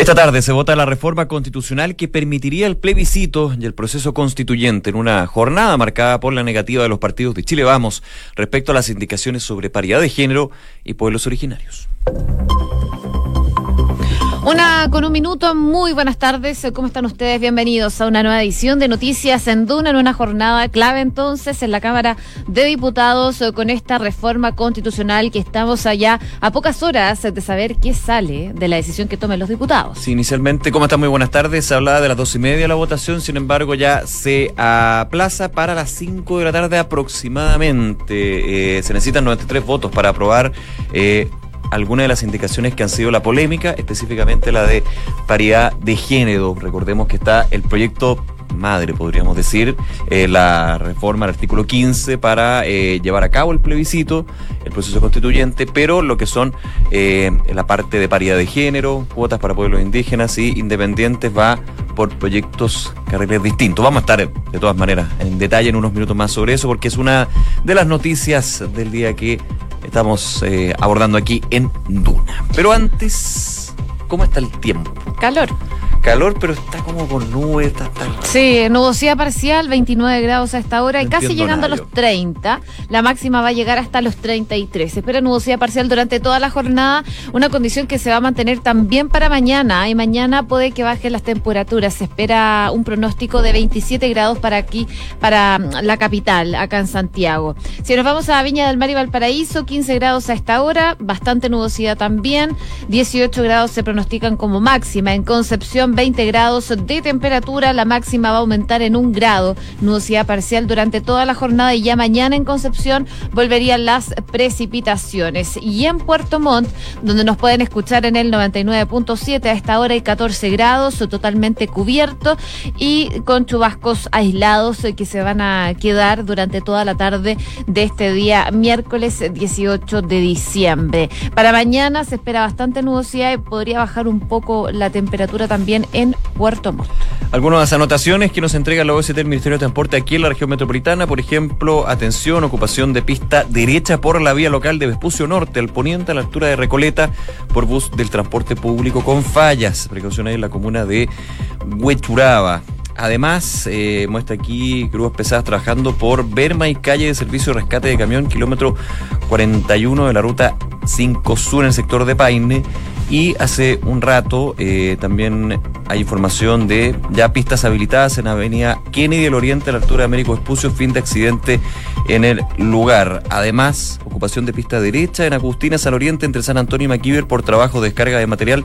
Esta tarde se vota la reforma constitucional que permitiría el plebiscito y el proceso constituyente en una jornada marcada por la negativa de los partidos de Chile Vamos respecto a las indicaciones sobre paridad de género y pueblos originarios. Una con un minuto, muy buenas tardes, ¿cómo están ustedes? Bienvenidos a una nueva edición de Noticias en Duna, en una jornada clave entonces en la Cámara de Diputados con esta reforma constitucional que estamos allá a pocas horas de saber qué sale de la decisión que tomen los diputados. Sí, inicialmente, ¿cómo están? Muy buenas tardes, se hablaba de las dos y media la votación, sin embargo ya se aplaza para las cinco de la tarde aproximadamente. Eh, se necesitan 93 votos para aprobar eh, algunas de las indicaciones que han sido la polémica, específicamente la de paridad de género. Recordemos que está el proyecto madre, podríamos decir, eh, la reforma al artículo 15 para eh, llevar a cabo el plebiscito, el proceso constituyente, pero lo que son eh, la parte de paridad de género, cuotas para pueblos indígenas y independientes va por proyectos carriles distintos. Vamos a estar de todas maneras en detalle en unos minutos más sobre eso, porque es una de las noticias del día que estamos eh, abordando aquí en Duna. Pero antes, ¿cómo está el tiempo? Calor calor, pero está como con nubes. Está, está... Sí, nubosidad parcial, 29 grados a esta hora y casi llegando a los 30. La máxima va a llegar hasta los 33. Se espera nubosidad parcial durante toda la jornada, una condición que se va a mantener también para mañana. Y mañana puede que bajen las temperaturas. Se espera un pronóstico de 27 grados para aquí, para mm, la capital, acá en Santiago. Si nos vamos a Viña del Mar y Valparaíso, 15 grados a esta hora, bastante nubosidad también. 18 grados se pronostican como máxima. En Concepción, 20 grados de temperatura, la máxima va a aumentar en un grado, nubosidad parcial durante toda la jornada y ya mañana en Concepción volverían las precipitaciones. Y en Puerto Montt, donde nos pueden escuchar en el 99.7 a esta hora hay 14 grados, totalmente cubierto y con chubascos aislados que se van a quedar durante toda la tarde de este día miércoles 18 de diciembre. Para mañana se espera bastante nubosidad y podría bajar un poco la temperatura también en Puerto Montt. Algunas anotaciones que nos entrega la OST del Ministerio de Transporte aquí en la región metropolitana, por ejemplo, atención, ocupación de pista derecha por la vía local de Vespucio Norte, al poniente a la altura de Recoleta, por bus del transporte público con fallas. Precaución ahí en la comuna de Huechuraba. Además, eh, muestra aquí grúas pesadas trabajando por Berma y calle de servicio de rescate de camión, kilómetro 41 de la ruta 5 Sur en el sector de Paine. Y hace un rato eh, también hay información de ya pistas habilitadas en Avenida Kennedy del Oriente a la altura de Américo Espucio, fin de accidente en el lugar. Además, ocupación de pista derecha en Agustinas al Oriente entre San Antonio y Maquiver por trabajo de descarga de material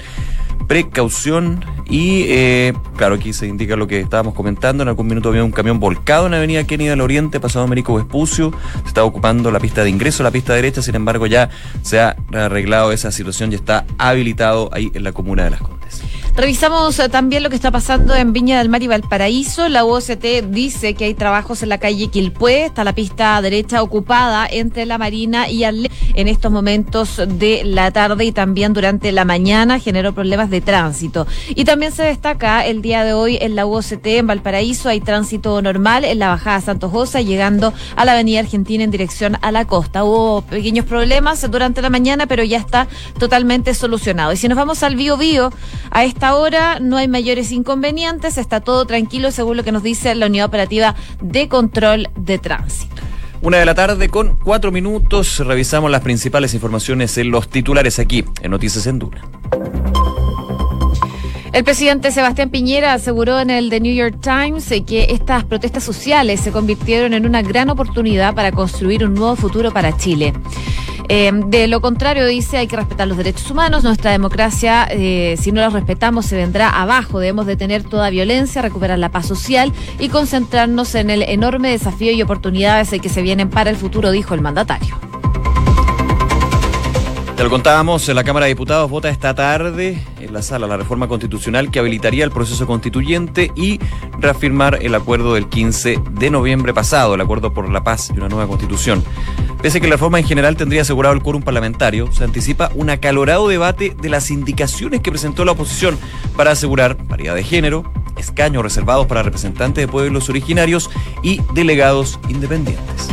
precaución y eh, claro aquí se indica lo que estábamos comentando en algún minuto había un camión volcado en la avenida Kennedy del Oriente pasado Américo Vespucio se está ocupando la pista de ingreso la pista derecha sin embargo ya se ha arreglado esa situación y está habilitado ahí en la comuna de Las Condes Revisamos eh, también lo que está pasando en Viña del Mar y Valparaíso. La UOCT dice que hay trabajos en la calle Quilpué. Está la pista derecha ocupada entre la Marina y Arle en estos momentos de la tarde y también durante la mañana generó problemas de tránsito. Y también se destaca el día de hoy en la UOCT en Valparaíso hay tránsito normal en la bajada Santos llegando a la Avenida Argentina en dirección a la costa. Hubo pequeños problemas durante la mañana, pero ya está totalmente solucionado. Y si nos vamos al Bio Bio, a esta ahora no hay mayores inconvenientes, está todo tranquilo según lo que nos dice la Unidad Operativa de Control de Tránsito. Una de la tarde con cuatro minutos, revisamos las principales informaciones en los titulares aquí en Noticias en Duna. El presidente Sebastián Piñera aseguró en el The New York Times que estas protestas sociales se convirtieron en una gran oportunidad para construir un nuevo futuro para Chile. Eh, de lo contrario, dice, hay que respetar los derechos humanos. Nuestra democracia, eh, si no los respetamos, se vendrá abajo. Debemos detener toda violencia, recuperar la paz social y concentrarnos en el enorme desafío y oportunidades que se vienen para el futuro, dijo el mandatario. Te lo contábamos, la Cámara de Diputados vota esta tarde la sala la reforma constitucional que habilitaría el proceso constituyente y reafirmar el acuerdo del 15 de noviembre pasado, el acuerdo por la paz y una nueva constitución. Pese a que la reforma en general tendría asegurado el quórum parlamentario, se anticipa un acalorado debate de las indicaciones que presentó la oposición para asegurar paridad de género, escaños reservados para representantes de pueblos originarios y delegados independientes.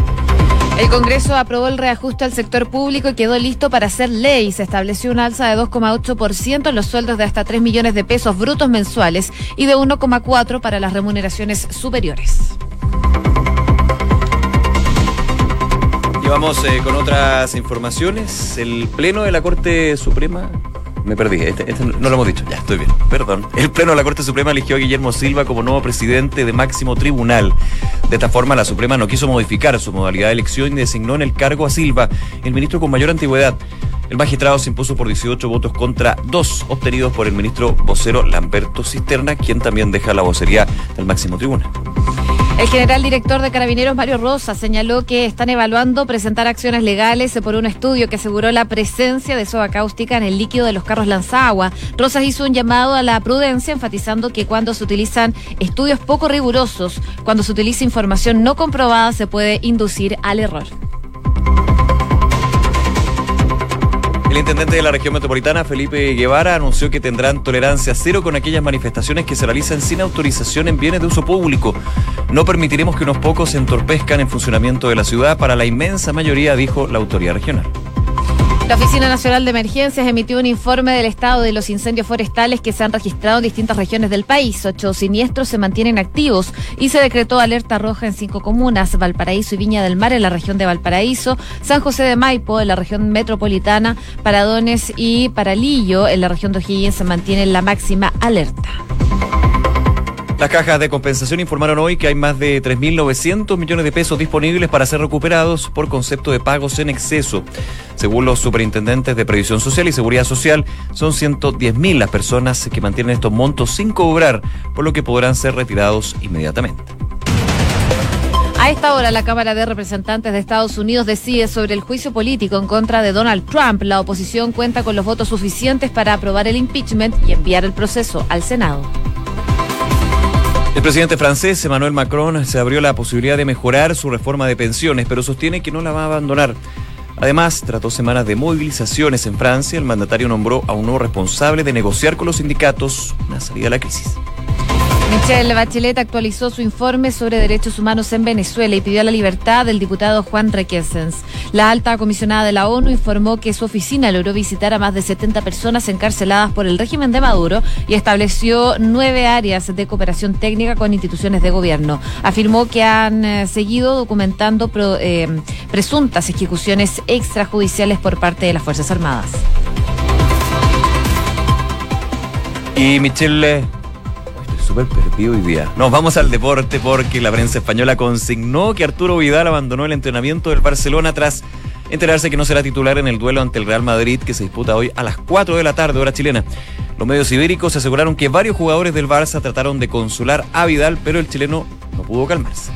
El Congreso aprobó el reajuste al sector público y quedó listo para hacer ley. Se estableció un alza de 2,8% en los sueldos de hasta 3 millones de pesos brutos mensuales y de 1,4% para las remuneraciones superiores. Y vamos eh, con otras informaciones. El Pleno de la Corte Suprema me perdí, este, este no lo hemos dicho, ya estoy bien, perdón. El Pleno de la Corte Suprema eligió a Guillermo Silva como nuevo presidente de máximo tribunal. De esta forma, la Suprema no quiso modificar su modalidad de elección y designó en el cargo a Silva, el ministro con mayor antigüedad. El magistrado se impuso por 18 votos contra dos obtenidos por el ministro vocero Lamberto Cisterna, quien también deja la vocería del máximo tribunal. El general director de Carabineros, Mario Rosa, señaló que están evaluando presentar acciones legales por un estudio que aseguró la presencia de soda cáustica en el líquido de los carros lanzagua. Rosas hizo un llamado a la prudencia, enfatizando que cuando se utilizan estudios poco rigurosos, cuando se utiliza información no comprobada, se puede inducir al error. El intendente de la región metropolitana, Felipe Guevara, anunció que tendrán tolerancia cero con aquellas manifestaciones que se realizan sin autorización en bienes de uso público. No permitiremos que unos pocos entorpezcan el funcionamiento de la ciudad para la inmensa mayoría, dijo la autoridad regional. La Oficina Nacional de Emergencias emitió un informe del estado de los incendios forestales que se han registrado en distintas regiones del país. Ocho siniestros se mantienen activos y se decretó alerta roja en cinco comunas, Valparaíso y Viña del Mar en la región de Valparaíso, San José de Maipo en la región metropolitana, Paradones y Paralillo en la región de O'Higgins se mantienen la máxima alerta. Las cajas de compensación informaron hoy que hay más de 3.900 millones de pesos disponibles para ser recuperados por concepto de pagos en exceso. Según los superintendentes de Previsión Social y Seguridad Social, son 110.000 las personas que mantienen estos montos sin cobrar, por lo que podrán ser retirados inmediatamente. A esta hora, la Cámara de Representantes de Estados Unidos decide sobre el juicio político en contra de Donald Trump. La oposición cuenta con los votos suficientes para aprobar el impeachment y enviar el proceso al Senado. El presidente francés Emmanuel Macron se abrió la posibilidad de mejorar su reforma de pensiones, pero sostiene que no la va a abandonar. Además, trató semanas de movilizaciones en Francia. El mandatario nombró a un nuevo responsable de negociar con los sindicatos una salida a la crisis. Michelle Bachelet actualizó su informe sobre derechos humanos en Venezuela y pidió la libertad del diputado Juan Requesens. La alta comisionada de la ONU informó que su oficina logró visitar a más de 70 personas encarceladas por el régimen de Maduro y estableció nueve áreas de cooperación técnica con instituciones de gobierno. Afirmó que han eh, seguido documentando eh, presuntas ejecuciones extrajudiciales por parte de las Fuerzas Armadas. Y Michelle súper. Nos vamos al deporte porque la prensa española consignó que Arturo Vidal abandonó el entrenamiento del Barcelona tras enterarse que no será titular en el duelo ante el Real Madrid que se disputa hoy a las 4 de la tarde, hora chilena. Los medios ibéricos aseguraron que varios jugadores del Barça trataron de consolar a Vidal, pero el chileno no pudo calmarse.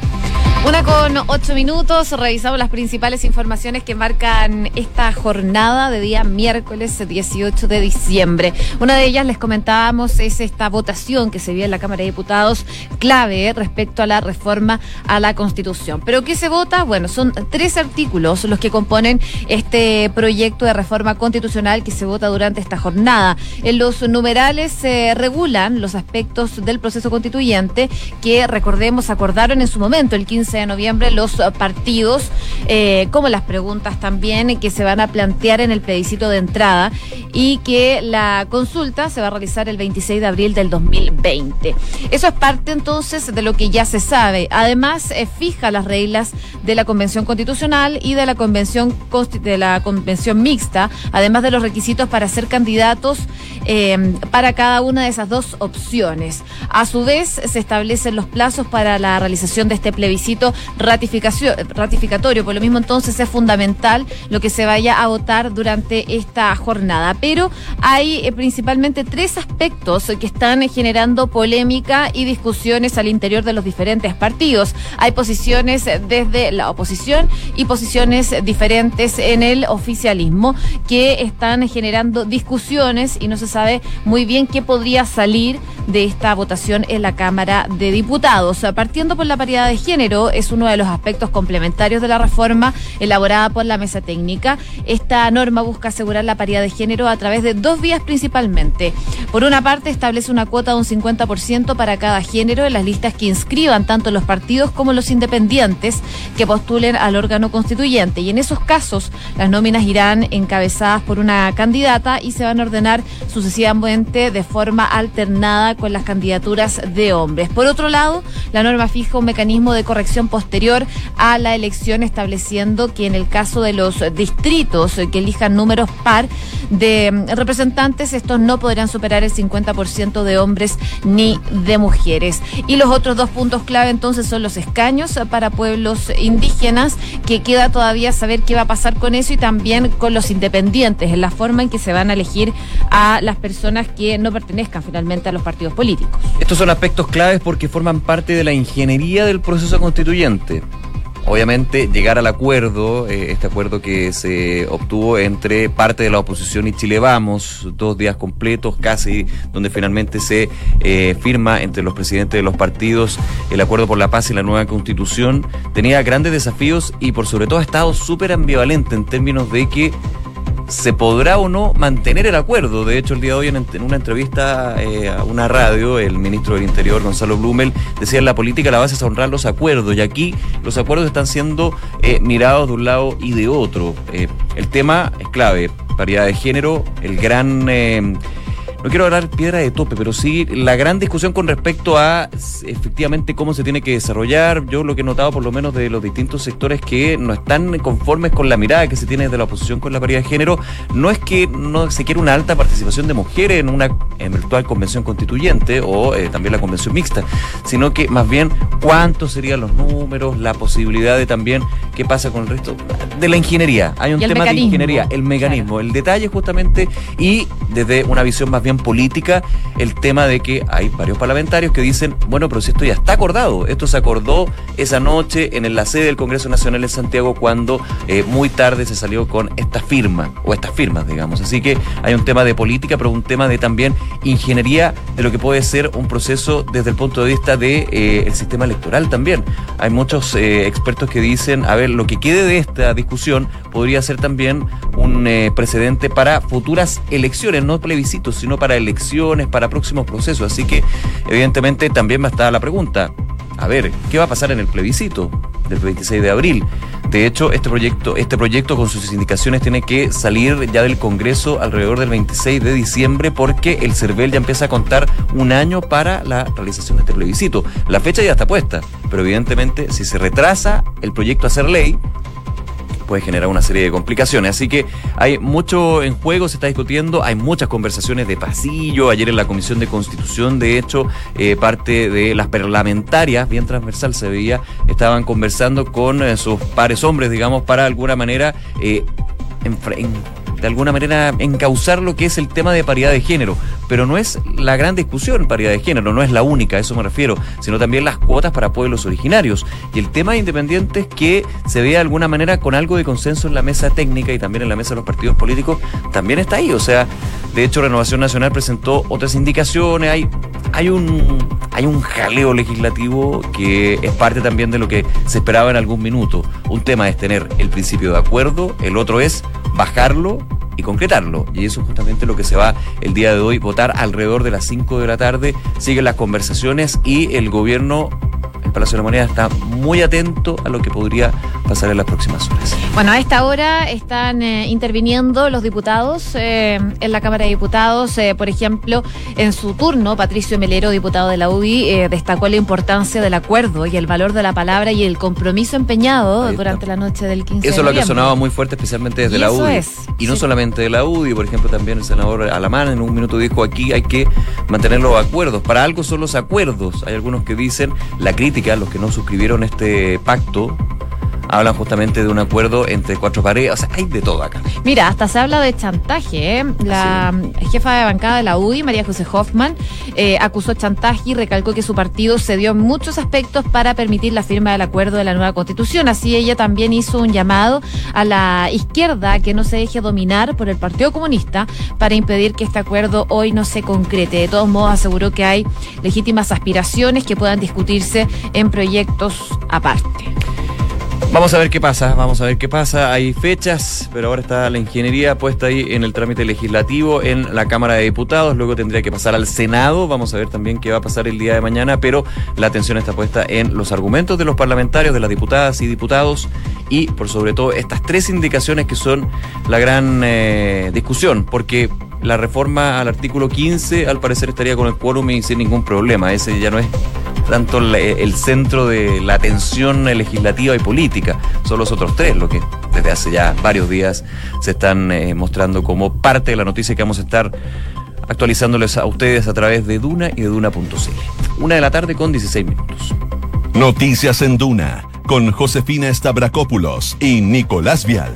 Una con ocho minutos, revisamos las principales informaciones que marcan esta jornada de día miércoles 18 de diciembre. Una de ellas, les comentábamos, es esta votación que se vio en la Cámara de Diputados, clave respecto a la reforma a la Constitución. ¿Pero qué se vota? Bueno, son tres artículos los que componen este proyecto de reforma constitucional que se vota durante esta jornada. En los numerales se regulan los aspectos del proceso constituyente que, recordemos, acordaron en su momento, el 15 de noviembre los partidos, eh, como las preguntas también que se van a plantear en el plebiscito de entrada y que la consulta se va a realizar el 26 de abril del 2020. Eso es parte entonces de lo que ya se sabe. Además, eh, fija las reglas de la Convención Constitucional y de la Convención de la Convención Mixta, además de los requisitos para ser candidatos eh, para cada una de esas dos opciones. A su vez, se establecen los plazos para la realización de este plebiscito ratificatorio. Por lo mismo, entonces es fundamental lo que se vaya a votar durante esta jornada. Pero hay eh, principalmente tres aspectos que están generando polémica y discusiones al interior de los diferentes partidos. Hay posiciones desde la oposición y posiciones diferentes en el oficialismo que están generando discusiones y no se sabe muy bien qué podría salir de esta votación en la Cámara de Diputados. Partiendo por la paridad de género, es uno de los aspectos complementarios de la reforma elaborada por la mesa técnica. Esta norma busca asegurar la paridad de género a través de dos vías principalmente. Por una parte, establece una cuota de un 50% para cada género en las listas que inscriban tanto los partidos como los independientes que postulen al órgano constituyente. Y en esos casos, las nóminas irán encabezadas por una candidata y se van a ordenar sucesivamente de forma alternada con las candidaturas de hombres. Por otro lado, la norma fija un mecanismo de corrección posterior a la elección estableciendo que en el caso de los distritos que elijan números par de representantes, estos no podrán superar el 50% de hombres ni de mujeres. Y los otros dos puntos clave entonces son los escaños para pueblos indígenas, que queda todavía saber qué va a pasar con eso y también con los independientes, en la forma en que se van a elegir a las personas que no pertenezcan finalmente a los partidos políticos. Estos son aspectos claves porque forman parte de la ingeniería del proceso constituyente. Obviamente llegar al acuerdo, eh, este acuerdo que se obtuvo entre parte de la oposición y Chile Vamos, dos días completos casi, donde finalmente se eh, firma entre los presidentes de los partidos el acuerdo por la paz y la nueva constitución, tenía grandes desafíos y por sobre todo ha estado súper ambivalente en términos de que se podrá o no mantener el acuerdo. De hecho, el día de hoy, en, una entrevista eh, a una radio, el ministro del Interior, Gonzalo Blumel, decía la política la base es honrar los acuerdos. Y aquí los acuerdos están siendo eh, mirados de un lado y de otro. Eh, el tema es clave. Paridad de género, el gran no quiero hablar piedra de tope, pero sí la gran discusión con respecto a efectivamente cómo se tiene que desarrollar. Yo lo que he notado por lo menos de los distintos sectores que no están conformes con la mirada que se tiene de la oposición con la paridad de género, no es que no se quiera una alta participación de mujeres en una eventual convención constituyente o eh, también la convención mixta, sino que más bien cuántos serían los números, la posibilidad de también qué pasa con el resto de la ingeniería. Hay un tema de ingeniería, el mecanismo, el detalle justamente y desde una visión más bien política el tema de que hay varios parlamentarios que dicen, bueno, pero si esto ya está acordado, esto se acordó esa noche en la sede del Congreso Nacional en Santiago cuando eh, muy tarde se salió con esta firma, o estas firmas, digamos. Así que hay un tema de política, pero un tema de también ingeniería de lo que puede ser un proceso desde el punto de vista del de, eh, sistema electoral también. Hay muchos eh, expertos que dicen, a ver, lo que quede de esta discusión podría ser también un precedente para futuras elecciones, no plebiscitos, sino para elecciones, para próximos procesos. Así que, evidentemente, también va a estar la pregunta. A ver, ¿qué va a pasar en el plebiscito del 26 de abril? De hecho, este proyecto, este proyecto con sus indicaciones tiene que salir ya del Congreso alrededor del 26 de diciembre porque el CERVEL ya empieza a contar un año para la realización de este plebiscito. La fecha ya está puesta, pero evidentemente si se retrasa el proyecto a ser ley, puede generar una serie de complicaciones. Así que hay mucho en juego, se está discutiendo, hay muchas conversaciones de pasillo. Ayer en la Comisión de Constitución, de hecho, eh, parte de las parlamentarias, bien transversal se veía, estaban conversando con eh, sus pares hombres, digamos, para alguna manera eh, de alguna manera encauzar lo que es el tema de paridad de género. Pero no es la gran discusión paridad de género, no es la única, a eso me refiero, sino también las cuotas para pueblos originarios. Y el tema de independientes que se vea de alguna manera con algo de consenso en la mesa técnica y también en la mesa de los partidos políticos, también está ahí. O sea, de hecho, Renovación Nacional presentó otras indicaciones, hay, hay un hay un jaleo legislativo que es parte también de lo que se esperaba en algún minuto. Un tema es tener el principio de acuerdo, el otro es bajarlo y concretarlo. Y eso es justamente lo que se va el día de hoy, votar alrededor de las 5 de la tarde. Siguen las conversaciones y el gobierno el Palacio de la Moneda está muy atento a lo que podría pasar en las próximas horas. Bueno, a esta hora están eh, interviniendo los diputados eh, en la Cámara de Diputados. Eh, por ejemplo, en su turno, Patricio Melero, diputado de la UDI, destacó la importancia del acuerdo y el valor de la palabra y el compromiso empeñado durante la noche del 15 Eso es lo que sonaba muy fuerte, especialmente desde la UDI. y no solamente de la UDI, por ejemplo, también el senador Alamán en un minuto dijo aquí hay que mantener los acuerdos. Para algo son los acuerdos. Hay algunos que dicen la crítica, los que no suscribieron este pacto, hablan justamente de un acuerdo entre cuatro paredes. O sea, hay de todo acá. Mira, hasta se habla de chantaje. ¿eh? La jefa de bancada de la UDI, María José Hoffman, eh, acusó chantaje y recalcó que su partido cedió en muchos aspectos para permitir la firma del acuerdo de la nueva constitución. Así ella también hizo un llamado a la izquierda que no se deje dominar por el Partido Comunista para impedir que este acuerdo hoy no se concrete. De todos modos, aseguró que hay legítimas aspiraciones que puedan discutirse en proyectos aparte. Vamos a ver qué pasa, vamos a ver qué pasa. Hay fechas, pero ahora está la ingeniería puesta ahí en el trámite legislativo en la Cámara de Diputados, luego tendría que pasar al Senado, vamos a ver también qué va a pasar el día de mañana, pero la atención está puesta en los argumentos de los parlamentarios, de las diputadas y diputados y por sobre todo estas tres indicaciones que son la gran eh, discusión, porque la reforma al artículo 15 al parecer estaría con el quórum y sin ningún problema, ese ya no es tanto el centro de la atención legislativa y política. Son los otros tres lo que desde hace ya varios días se están eh, mostrando como parte de la noticia que vamos a estar actualizándoles a ustedes a través de Duna y de Duna.cl. Una de la tarde con 16 minutos. Noticias en Duna con Josefina Stavrakopoulos y Nicolás Vial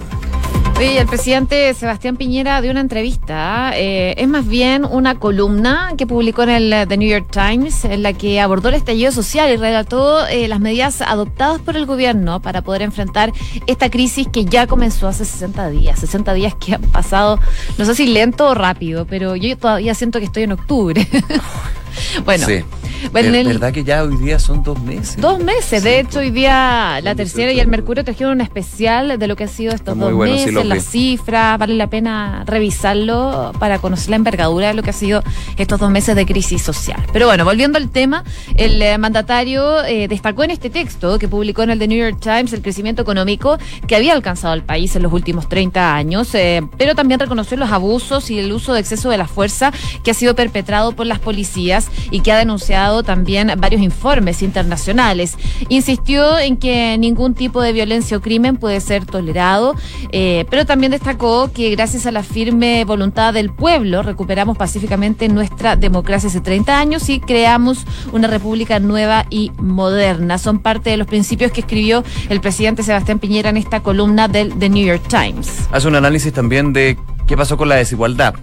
el presidente Sebastián Piñera dio una entrevista, eh, es más bien una columna que publicó en el eh, The New York Times, en la que abordó el estallido social y relató eh, las medidas adoptadas por el gobierno para poder enfrentar esta crisis que ya comenzó hace 60 días, 60 días que han pasado, no sé si lento o rápido, pero yo todavía siento que estoy en octubre. bueno. Sí. Bueno, ¿Verdad que ya hoy día son dos meses? Dos meses. de hecho, hoy día la tercera y el Mercurio trajeron un especial de lo que ha sido estos dos meses, las cifras. Vale la pena revisarlo para conocer la envergadura de lo que ha sido estos dos meses de crisis social. Pero bueno, volviendo al tema, el eh, mandatario eh, destacó en este texto que publicó en el The New York Times el crecimiento económico que había alcanzado el país en los últimos 30 años, eh, pero también reconoció los abusos y el uso de exceso de la fuerza que ha sido perpetrado por las policías y que ha denunciado también varios informes internacionales. Insistió en que ningún tipo de violencia o crimen puede ser tolerado, eh, pero también destacó que gracias a la firme voluntad del pueblo recuperamos pacíficamente nuestra democracia hace 30 años y creamos una república nueva y moderna. Son parte de los principios que escribió el presidente Sebastián Piñera en esta columna del The New York Times. Hace un análisis también de qué pasó con la desigualdad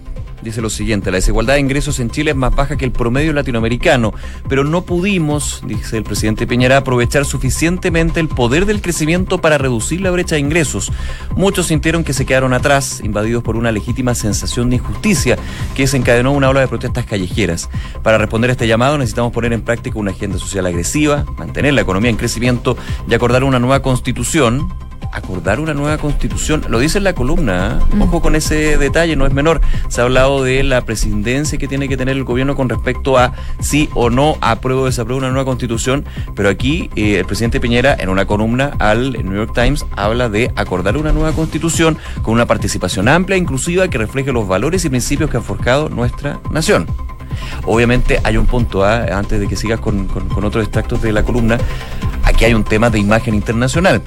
dice lo siguiente, la desigualdad de ingresos en Chile es más baja que el promedio latinoamericano, pero no pudimos, dice el presidente Piñera, aprovechar suficientemente el poder del crecimiento para reducir la brecha de ingresos. Muchos sintieron que se quedaron atrás, invadidos por una legítima sensación de injusticia que desencadenó una ola de protestas callejeras. Para responder a este llamado necesitamos poner en práctica una agenda social agresiva, mantener la economía en crecimiento y acordar una nueva constitución acordar una nueva constitución. Lo dice en la columna, ¿eh? ojo con ese detalle, no es menor. Se ha hablado de la presidencia que tiene que tener el gobierno con respecto a si o no apruebo o desapruebo una nueva constitución, pero aquí eh, el presidente Piñera en una columna al New York Times habla de acordar una nueva constitución con una participación amplia e inclusiva que refleje los valores y principios que han forjado nuestra nación. Obviamente hay un punto, ¿ah? antes de que sigas con, con, otros extractos de la columna, aquí hay un tema de imagen internacional,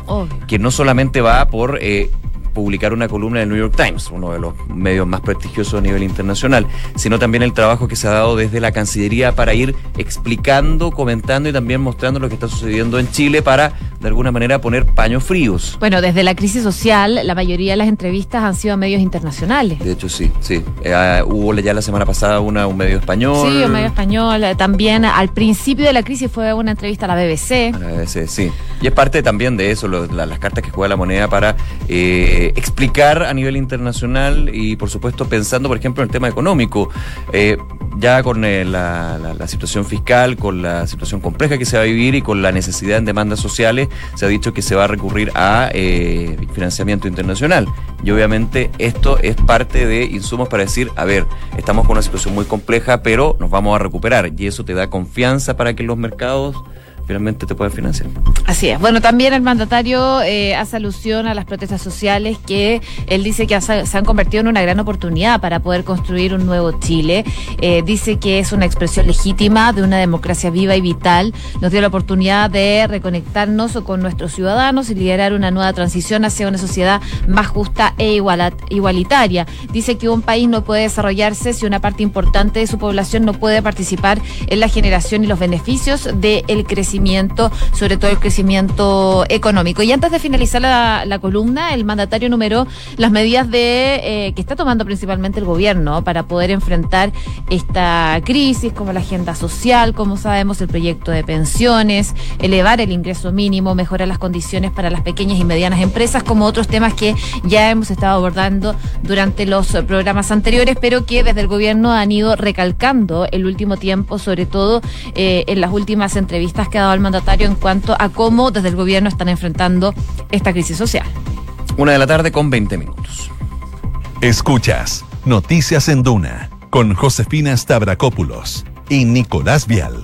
que no solamente va por eh, publicar una columna del New York Times, uno de los medios más prestigiosos a nivel internacional, sino también el trabajo que se ha dado desde la Cancillería para ir explicando, comentando y también mostrando lo que está sucediendo en Chile para, de alguna manera, poner paños fríos. Bueno, desde la crisis social, la mayoría de las entrevistas han sido a medios internacionales. De hecho, sí, sí. Eh, hubo ya la semana pasada una, un medio español. Sí, un medio español. También al principio de la crisis fue una entrevista a la BBC. A la BBC, sí. Y es parte también de eso, las cartas que juega la moneda para... Eh, eh, explicar a nivel internacional y por supuesto pensando por ejemplo en el tema económico. Eh, ya con eh, la, situación fiscal, con la situación compleja que se va a vivir y con la necesidad en demandas sociales, se ha dicho que se va a recurrir a financiamiento internacional. Y obviamente esto es parte de insumos para decir, a ver, estamos con una situación muy compleja, pero nos vamos a recuperar. Y eso te da confianza para que los mercados finalmente te pueden financiar. Así es. Bueno, también el mandatario eh, hace alusión a las protestas sociales que él dice que se han convertido en una gran oportunidad para poder construir un nuevo Chile. Eh, dice que es una expresión legítima de una democracia viva y vital. Nos dio la oportunidad de reconectarnos con nuestros ciudadanos y liderar una nueva transición hacia una sociedad más justa e igualitaria. Dice que un país no puede desarrollarse si una parte importante de su población no puede participar en la generación y los beneficios del crecimiento sobre todo el crecimiento económico. Y antes de finalizar la, columna, el mandatario numeró las medidas de eh, que está tomando principalmente el gobierno para poder enfrentar esta crisis, como la agenda social, como sabemos, el proyecto de pensiones, elevar el ingreso mínimo, mejorar las condiciones para las pequeñas y medianas empresas, como otros temas que ya hemos estado abordando durante los programas anteriores, pero que desde el gobierno han ido recalcando el último tiempo, sobre todo eh, en las últimas entrevistas que ha dado el mandatario en cuanto a cómo desde el gobierno están enfrentando esta crisis social. Una de la tarde con 20 minutos. Escuchas Noticias en Duna con Josefina Stavrakopoulos y Nicolás Vial.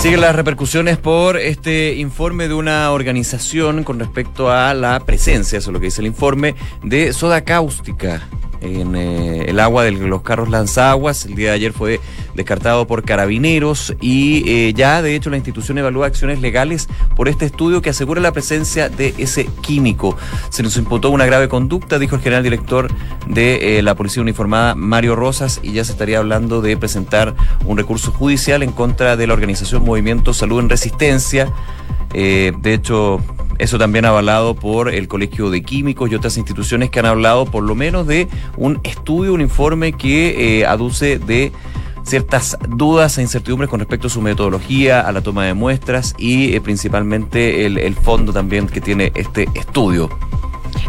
Siguen las repercusiones por este informe de una organización con respecto a la presencia, eso es lo que dice el informe, de soda cáustica en eh, el agua de los carros lanzaguas. El día de ayer fue descartado por carabineros y eh, ya de hecho la institución evalúa acciones legales por este estudio que asegura la presencia de ese químico. Se nos imputó una grave conducta, dijo el general director de eh, la Policía Uniformada, Mario Rosas, y ya se estaría hablando de presentar un recurso judicial en contra de la organización Movimiento Salud en Resistencia. De hecho, eso también avalado por el Colegio de Químicos y otras instituciones que han hablado por lo menos de un estudio, un informe que eh, aduce de ciertas dudas e incertidumbres con respecto a su metodología, a la toma de muestras y eh, principalmente el fondo también que tiene este estudio.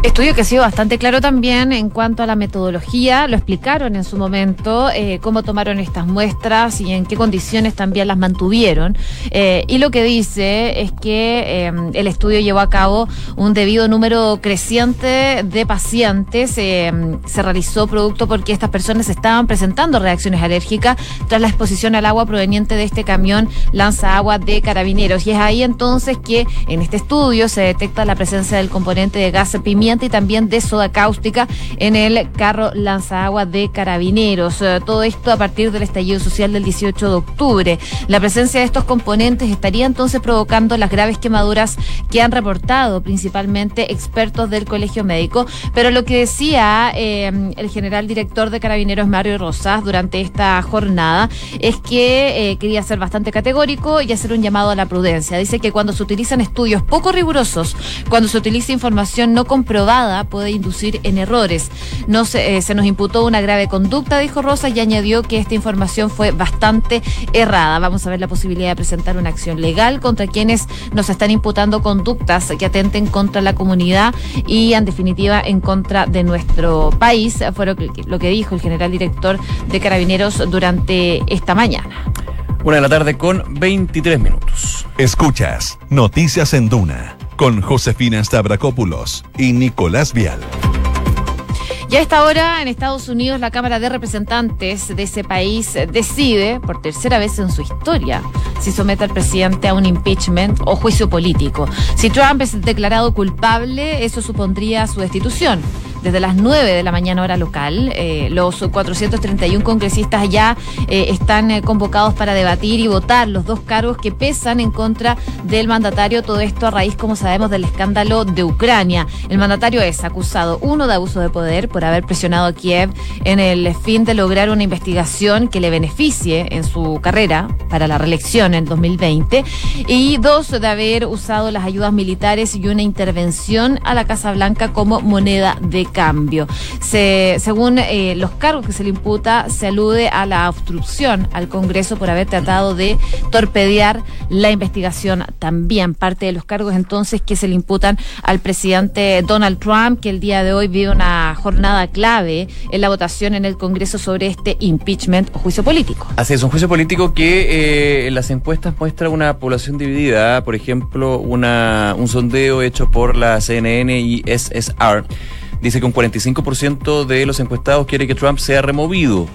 Estudio que ha sido bastante claro también en cuanto a la metodología, lo explicaron en su momento, eh, cómo tomaron estas muestras y en qué condiciones también las mantuvieron. Eh, y lo que dice es que eh, el estudio llevó a cabo un debido número creciente de pacientes. se realizó producto porque estas personas estaban presentando reacciones alérgicas tras la exposición al agua proveniente de este camión lanza agua de carabineros. Y es ahí entonces que en este estudio se detecta la presencia del componente de gas pimienta y también de soda cáustica en el carro lanzagua de carabineros. Eh, todo esto a partir del estallido social del 18 de octubre. La presencia de estos componentes estaría entonces provocando las graves quemaduras que han reportado principalmente expertos del Colegio Médico. Pero lo que decía eh, el general director de Carabineros, Mario Rosas, durante esta jornada, es que eh, quería ser bastante categórico y hacer un llamado a la prudencia. Dice que cuando se utilizan estudios poco rigurosos, cuando se utiliza información no comprobada, probada puede inducir en errores. No se, eh, se nos imputó una grave conducta, dijo Rosa, y añadió que esta información fue bastante errada. Vamos a ver la posibilidad de presentar una acción legal contra quienes nos están imputando conductas que atenten contra la comunidad y, en definitiva, en contra de nuestro país. Fue lo que, lo que dijo el general director de Carabineros durante esta mañana. Una de la tarde con 23 minutos. Escuchas Noticias en Duna con Josefina Stavrakopoulos y Nicolás Vial. Ya a esta hora, en Estados Unidos, la Cámara de Representantes de ese país decide, por tercera vez en su historia, si somete al presidente a un impeachment o juicio político. Si Trump es declarado culpable, eso supondría su destitución desde las 9 de la mañana hora local. Eh, los 431 congresistas ya eh, están eh, convocados para debatir y votar los dos cargos que pesan en contra del mandatario. Todo esto a raíz, como sabemos, del escándalo de Ucrania. El mandatario es acusado, uno, de abuso de poder por haber presionado a Kiev en el fin de lograr una investigación que le beneficie en su carrera para la reelección en 2020. Y dos, de haber usado las ayudas militares y una intervención a la Casa Blanca como moneda de cambio. Se, según eh, los cargos que se le imputa, se alude a la obstrucción al Congreso por haber tratado de torpedear la investigación también. Parte de los cargos entonces que se le imputan al presidente Donald Trump, que el día de hoy vive una jornada clave en la votación en el Congreso sobre este impeachment o juicio político. Así es, un juicio político que eh, en las encuestas muestra una población dividida. Por ejemplo, una, un sondeo hecho por la CNN y SSR dice que un 45% de los encuestados quiere que Trump sea removido.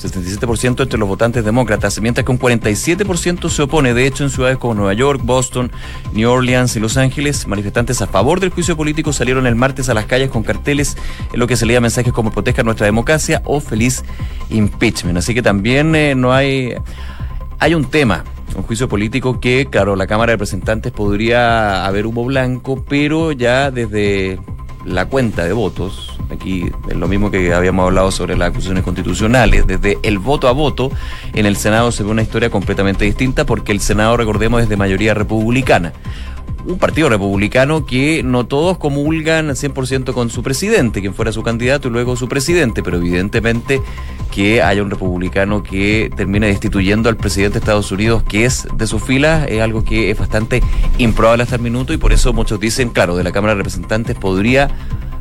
77% entre los votantes demócratas, mientras que un 47% se opone. De hecho, en ciudades como Nueva York, Boston, New Orleans y Los Ángeles, manifestantes a favor del juicio político salieron el martes a las calles con carteles en lo que se leía mensajes como proteja nuestra democracia o feliz impeachment. Así que también eh, no hay... Hay un tema un juicio político que, claro, la Cámara de Representantes podría haber humo blanco, pero ya desde la cuenta de votos aquí es lo mismo que habíamos hablado sobre las acusaciones constitucionales, desde el voto a voto, en el Senado se ve una historia completamente distinta porque el Senado, recordemos, es de mayoría republicana un partido republicano que no todos comulgan 100% con su presidente, quien fuera su candidato y luego su presidente, pero evidentemente que haya un republicano que termine destituyendo al presidente de Estados Unidos, que es de sus filas, es algo que es bastante improbable hasta el minuto y por eso muchos dicen, claro, de la Cámara de Representantes podría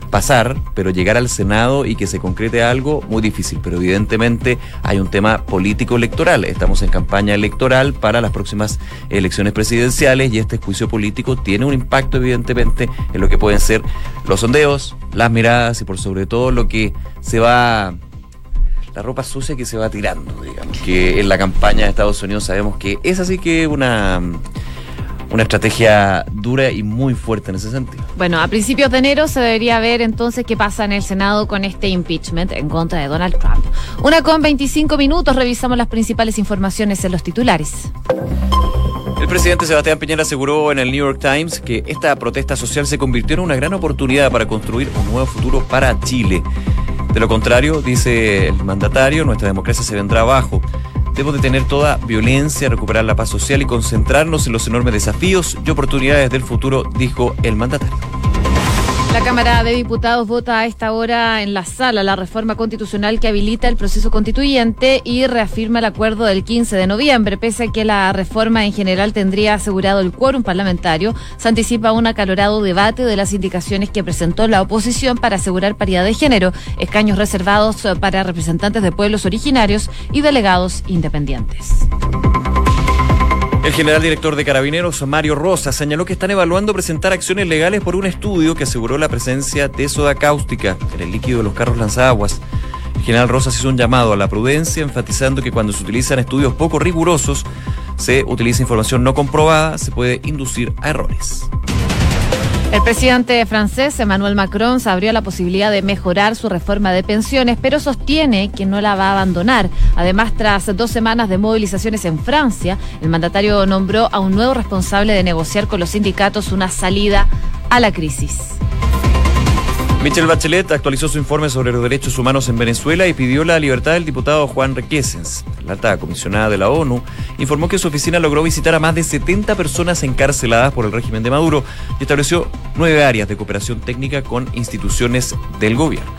pasar, pero llegar al Senado y que se concrete algo, muy difícil. Pero evidentemente hay un tema político electoral. Estamos en campaña electoral para las próximas elecciones presidenciales y este juicio político tiene un impacto evidentemente en lo que pueden ser los sondeos, las miradas y por sobre todo lo que se va la ropa sucia que se va tirando, digamos, que en la campaña de Estados Unidos sabemos que es así que una una estrategia dura y muy fuerte en ese sentido. Bueno, a principios de enero se debería ver entonces qué pasa en el Senado con este impeachment en contra de Donald Trump. Una con 25 minutos, revisamos las principales informaciones en los titulares. El presidente Sebastián Piñera aseguró en el New York Times que esta protesta social se convirtió en una gran oportunidad para construir un nuevo futuro para Chile. De lo contrario, dice el mandatario, nuestra democracia se vendrá abajo. Debemos detener toda violencia, recuperar la paz social y concentrarnos en los enormes desafíos y oportunidades del futuro, dijo el mandatario. La Cámara de Diputados vota a esta hora en la sala la reforma constitucional que habilita el proceso constituyente y reafirma el acuerdo del 15 de noviembre. Pese a que la reforma en general tendría asegurado el quórum parlamentario, se anticipa un acalorado debate de las indicaciones que presentó la oposición para asegurar paridad de género, escaños reservados para representantes de pueblos originarios y delegados independientes. El general director de Carabineros, Mario Rosa, señaló que están evaluando presentar acciones legales por un estudio que aseguró la presencia de soda cáustica en el líquido de los carros lanzaguas. El general Rosas hizo un llamado a la prudencia, enfatizando que cuando se utilizan estudios poco rigurosos, se utiliza información no comprobada, se puede inducir a errores. El presidente francés Emmanuel Macron se abrió la posibilidad de mejorar su reforma de pensiones, pero sostiene que no la va a abandonar. Además, tras dos semanas de movilizaciones en Francia, el mandatario nombró a un nuevo responsable de negociar con los sindicatos una salida a la crisis. Michelle Bachelet actualizó su informe sobre los derechos humanos en Venezuela y pidió la libertad del diputado Juan Requesens. La alta comisionada de la ONU informó que su oficina logró visitar a más de 70 personas encarceladas por el régimen de Maduro y estableció nueve áreas de cooperación técnica con instituciones del gobierno.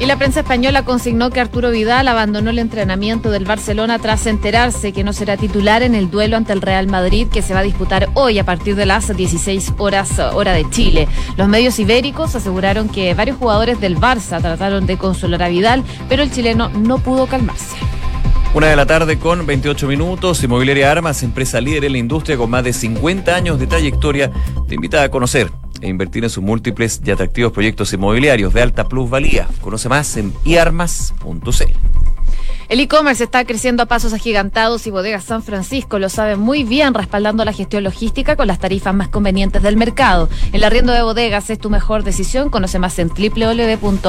Y la prensa española consignó que Arturo Vidal abandonó el entrenamiento del Barcelona tras enterarse que no será titular en el duelo ante el Real Madrid que se va a disputar hoy a partir de las 16 horas hora de Chile. Los medios ibéricos aseguraron que varios jugadores del Barça trataron de consolar a Vidal, pero el chileno no pudo calmarse. Una de la tarde con 28 minutos. Inmobiliaria Armas, empresa líder en la industria con más de 50 años de trayectoria, te invita a conocer e invertir en sus múltiples y atractivos proyectos inmobiliarios de alta plusvalía. Conoce más en iarmas.cl. El e-commerce está creciendo a pasos agigantados y Bodegas San Francisco lo sabe muy bien, respaldando la gestión logística con las tarifas más convenientes del mercado. El arriendo de bodegas es tu mejor decisión. Conoce más en www.bsf.cl.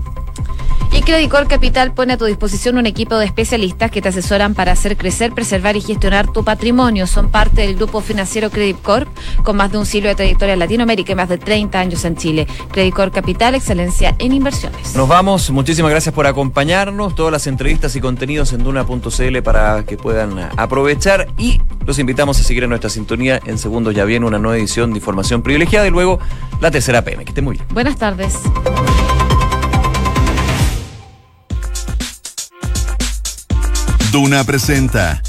Y Credicor Capital pone a tu disposición un equipo de especialistas que te asesoran para hacer crecer, preservar y gestionar tu patrimonio. Son parte del grupo financiero Credit Corp, con más de un siglo de trayectoria en Latinoamérica y más de 30 años en Chile. Credit Corp Capital, excelencia en inversiones. Nos vamos. Muchísimas gracias por acompañarnos. Todas las entrevistas y contenidos en duna.cl para que puedan aprovechar. Y los invitamos a seguir en nuestra sintonía. En segundos ya viene una nueva edición de información privilegiada y luego la tercera PM. Que esté muy bien. Buenas tardes. Duna presenta